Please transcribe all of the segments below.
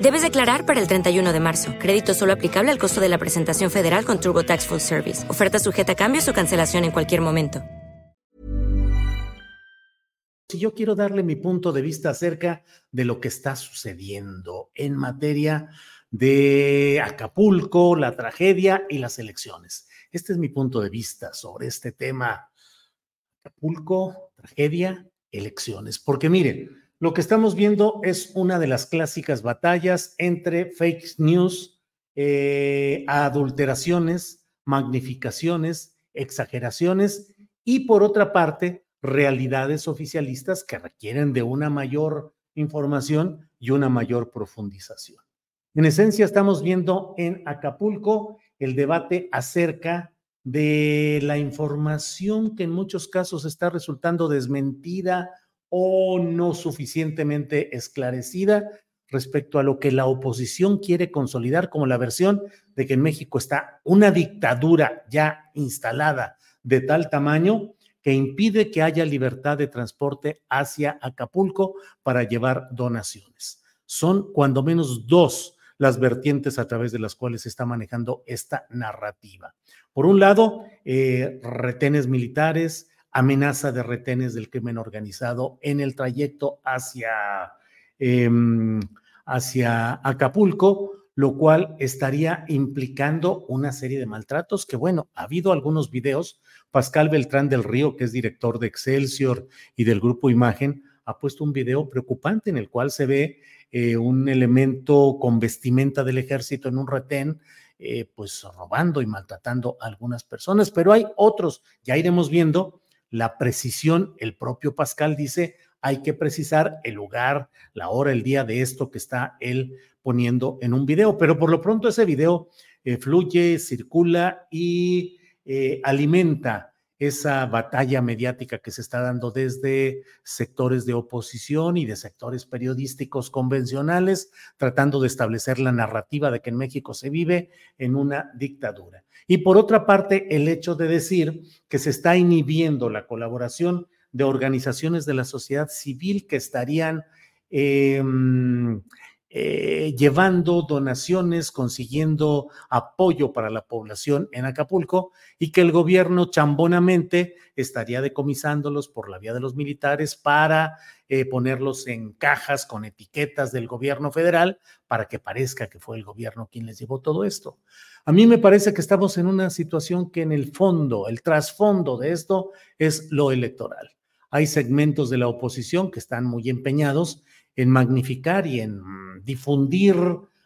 Debes declarar para el 31 de marzo. Crédito solo aplicable al costo de la presentación federal con TurboTax Full Service. Oferta sujeta a cambios o cancelación en cualquier momento. Si yo quiero darle mi punto de vista acerca de lo que está sucediendo en materia de Acapulco, la tragedia y las elecciones. Este es mi punto de vista sobre este tema. Acapulco, tragedia, elecciones. Porque miren, lo que estamos viendo es una de las clásicas batallas entre fake news, eh, adulteraciones, magnificaciones, exageraciones y por otra parte, realidades oficialistas que requieren de una mayor información y una mayor profundización. En esencia, estamos viendo en Acapulco el debate acerca de la información que en muchos casos está resultando desmentida o no suficientemente esclarecida respecto a lo que la oposición quiere consolidar como la versión de que en México está una dictadura ya instalada de tal tamaño que impide que haya libertad de transporte hacia Acapulco para llevar donaciones. Son cuando menos dos las vertientes a través de las cuales se está manejando esta narrativa. Por un lado, eh, retenes militares, amenaza de retenes del crimen organizado en el trayecto hacia, em, hacia Acapulco, lo cual estaría implicando una serie de maltratos que, bueno, ha habido algunos videos. Pascal Beltrán del Río, que es director de Excelsior y del grupo Imagen, ha puesto un video preocupante en el cual se ve eh, un elemento con vestimenta del ejército en un retén, eh, pues robando y maltratando a algunas personas, pero hay otros, ya iremos viendo la precisión, el propio Pascal dice, hay que precisar el lugar, la hora, el día de esto que está él poniendo en un video, pero por lo pronto ese video eh, fluye, circula y alimenta esa batalla mediática que se está dando desde sectores de oposición y de sectores periodísticos convencionales, tratando de establecer la narrativa de que en México se vive en una dictadura. Y por otra parte, el hecho de decir que se está inhibiendo la colaboración de organizaciones de la sociedad civil que estarían eh, eh, llevando donaciones, consiguiendo apoyo para la población en Acapulco y que el gobierno chambonamente estaría decomisándolos por la vía de los militares para eh, ponerlos en cajas con etiquetas del gobierno federal para que parezca que fue el gobierno quien les llevó todo esto. A mí me parece que estamos en una situación que en el fondo, el trasfondo de esto es lo electoral. Hay segmentos de la oposición que están muy empeñados en magnificar y en difundir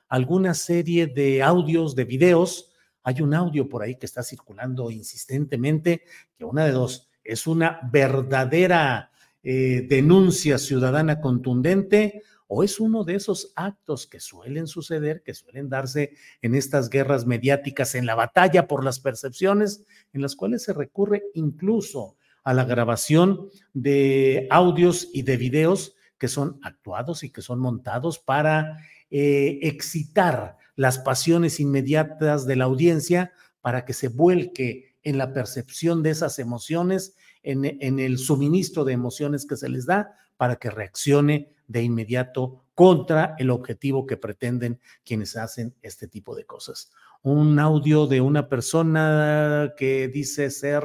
alguna serie de audios, de videos. Hay un audio por ahí que está circulando insistentemente, que una de dos es una verdadera eh, denuncia ciudadana contundente o es uno de esos actos que suelen suceder, que suelen darse en estas guerras mediáticas, en la batalla por las percepciones, en las cuales se recurre incluso a la grabación de audios y de videos que son actuados y que son montados para eh, excitar las pasiones inmediatas de la audiencia para que se vuelque en la percepción de esas emociones, en, en el suministro de emociones que se les da, para que reaccione de inmediato contra el objetivo que pretenden quienes hacen este tipo de cosas. Un audio de una persona que dice ser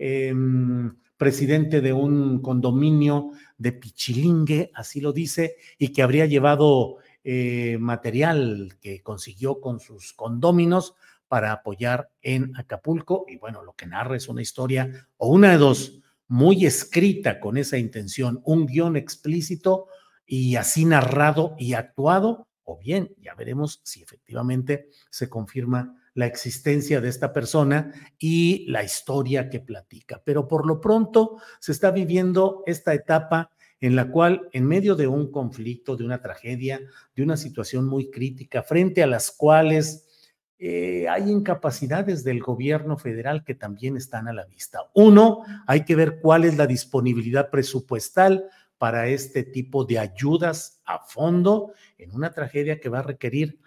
em, presidente de un condominio de Pichilingue, así lo dice, y que habría llevado eh, material que consiguió con sus condóminos para apoyar en Acapulco. Y bueno, lo que narra es una historia o una de dos, muy escrita con esa intención, un guion explícito y así narrado y actuado, o bien ya veremos si efectivamente se confirma la existencia de esta persona y la historia que platica. Pero por lo pronto se está viviendo esta etapa en la cual, en medio de un conflicto, de una tragedia, de una situación muy crítica, frente a las cuales eh, hay incapacidades del gobierno federal que también están a la vista. Uno, hay que ver cuál es la disponibilidad presupuestal para este tipo de ayudas a fondo en una tragedia que va a requerir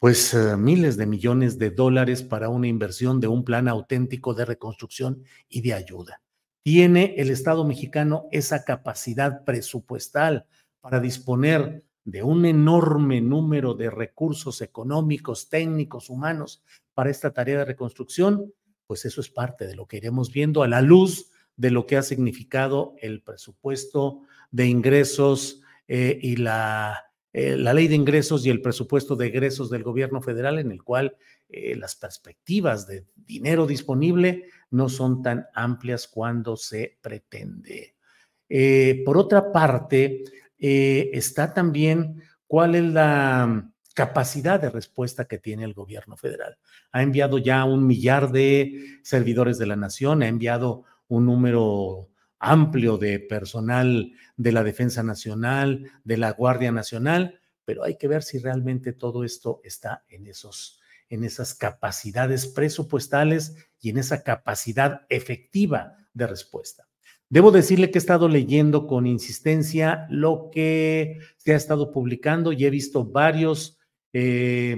pues eh, miles de millones de dólares para una inversión de un plan auténtico de reconstrucción y de ayuda. ¿Tiene el Estado mexicano esa capacidad presupuestal para disponer de un enorme número de recursos económicos, técnicos, humanos para esta tarea de reconstrucción? Pues eso es parte de lo que iremos viendo a la luz de lo que ha significado el presupuesto de ingresos eh, y la eh, la ley de ingresos y el presupuesto de egresos del gobierno federal, en el cual eh, las perspectivas de dinero disponible no son tan amplias cuando se pretende. Eh, por otra parte, está también cuál es la capacidad de respuesta que tiene el gobierno federal. Ha enviado ya un millar de servidores de la nación, ha enviado un número amplio de personal de la Defensa Nacional, de la Guardia Nacional, pero hay que ver si realmente todo esto está en esos en esas capacidades presupuestales y en esa capacidad efectiva de respuesta. Debo decirle que he estado leyendo con insistencia lo que se ha estado publicando y he visto varios eh,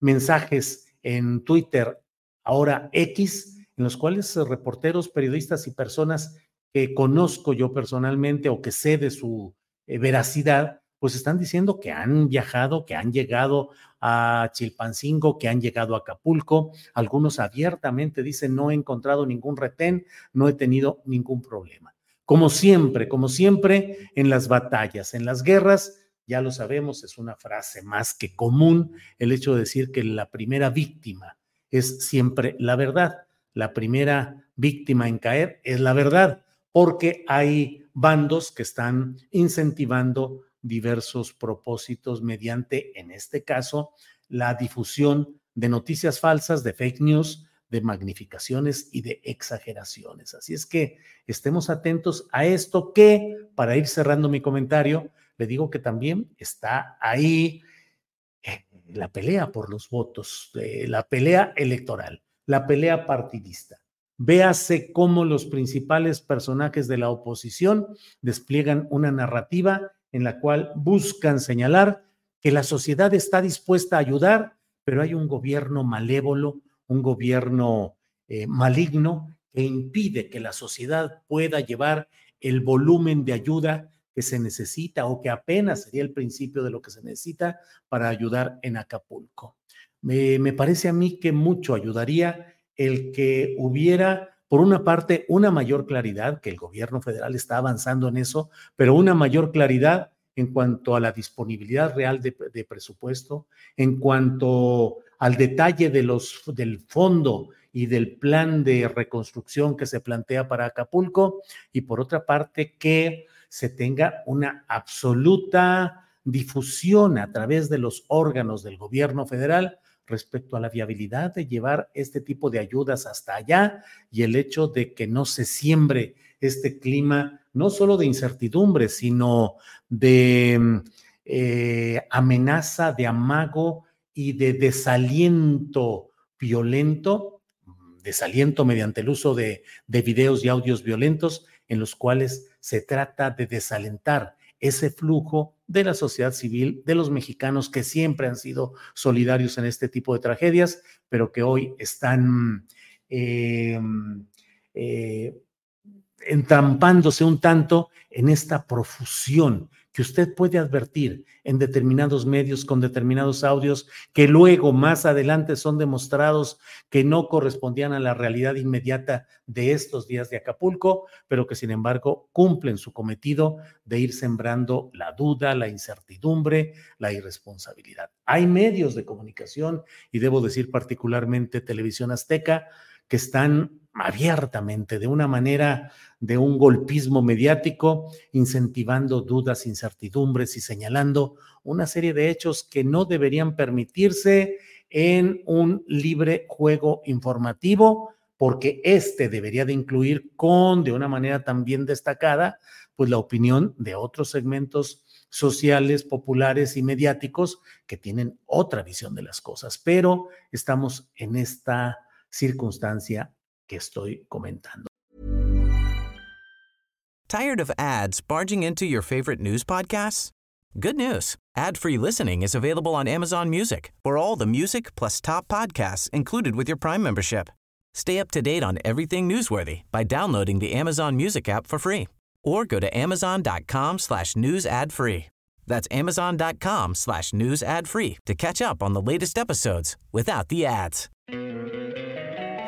mensajes en Twitter, ahora X, en los cuales reporteros, periodistas y personas que conozco yo personalmente o que sé de su eh, veracidad, pues están diciendo que han viajado, que han llegado a Chilpancingo, que han llegado a Acapulco. Algunos abiertamente dicen, no he encontrado ningún retén, no he tenido ningún problema. Como siempre, como siempre en las batallas, en las guerras, ya lo sabemos, es una frase más que común el hecho de decir que la primera víctima es siempre la verdad. La primera víctima en caer es la verdad porque hay bandos que están incentivando diversos propósitos mediante, en este caso, la difusión de noticias falsas, de fake news, de magnificaciones y de exageraciones. Así es que estemos atentos a esto que, para ir cerrando mi comentario, le digo que también está ahí eh, la pelea por los votos, eh, la pelea electoral, la pelea partidista. Véase cómo los principales personajes de la oposición despliegan una narrativa en la cual buscan señalar que la sociedad está dispuesta a ayudar, pero hay un gobierno malévolo, un gobierno eh, maligno que impide que la sociedad pueda llevar el volumen de ayuda que se necesita o que apenas sería el principio de lo que se necesita para ayudar en Acapulco. me parece a mí que mucho ayudaría el que hubiera, por una parte, una mayor claridad, que el gobierno federal está avanzando en eso, pero una mayor claridad en cuanto a la disponibilidad real de, presupuesto, en cuanto al detalle de los, del fondo y del plan de reconstrucción que se plantea para Acapulco, y por otra parte, que se tenga una absoluta difusión a través de los órganos del gobierno federal respecto a la viabilidad de llevar este tipo de ayudas hasta allá y el hecho de que no se siembre este clima, no solo de incertidumbre, sino de mm, eh, amenaza, de amago y de desaliento violento, desaliento mediante el uso de, de videos y audios violentos en los cuales se trata de desalentar ese flujo de la sociedad civil, de los mexicanos que siempre han sido solidarios en este tipo de tragedias, pero que hoy están eh, eh, entrampándose un tanto en esta profusión que usted puede advertir en determinados medios con determinados audios que luego más adelante son demostrados que no correspondían a la realidad inmediata de estos días de Acapulco, pero que sin embargo cumplen su cometido de ir sembrando la duda, la incertidumbre, la irresponsabilidad. Hay medios de comunicación y debo decir particularmente Televisión Azteca que están abiertamente, de una manera de un golpismo mediático, incentivando dudas, incertidumbres y señalando una serie de hechos que no deberían permitirse en un libre juego informativo, porque este debería de incluir con, de una manera también destacada, pues la opinión de otros segmentos sociales, populares y mediáticos que tienen otra visión de las cosas. Pero estamos en esta circunstancia que estoy comentando. Tired of ads barging into your favorite news podcasts? Good news. Ad-free listening is available on Amazon Music. For all the music plus top podcasts included with your Prime membership. Stay up to date on everything newsworthy by downloading the Amazon Music app for free or go to amazon.com slash news ad free. That's amazon.com slash news ad free to catch up on the latest episodes without the ads.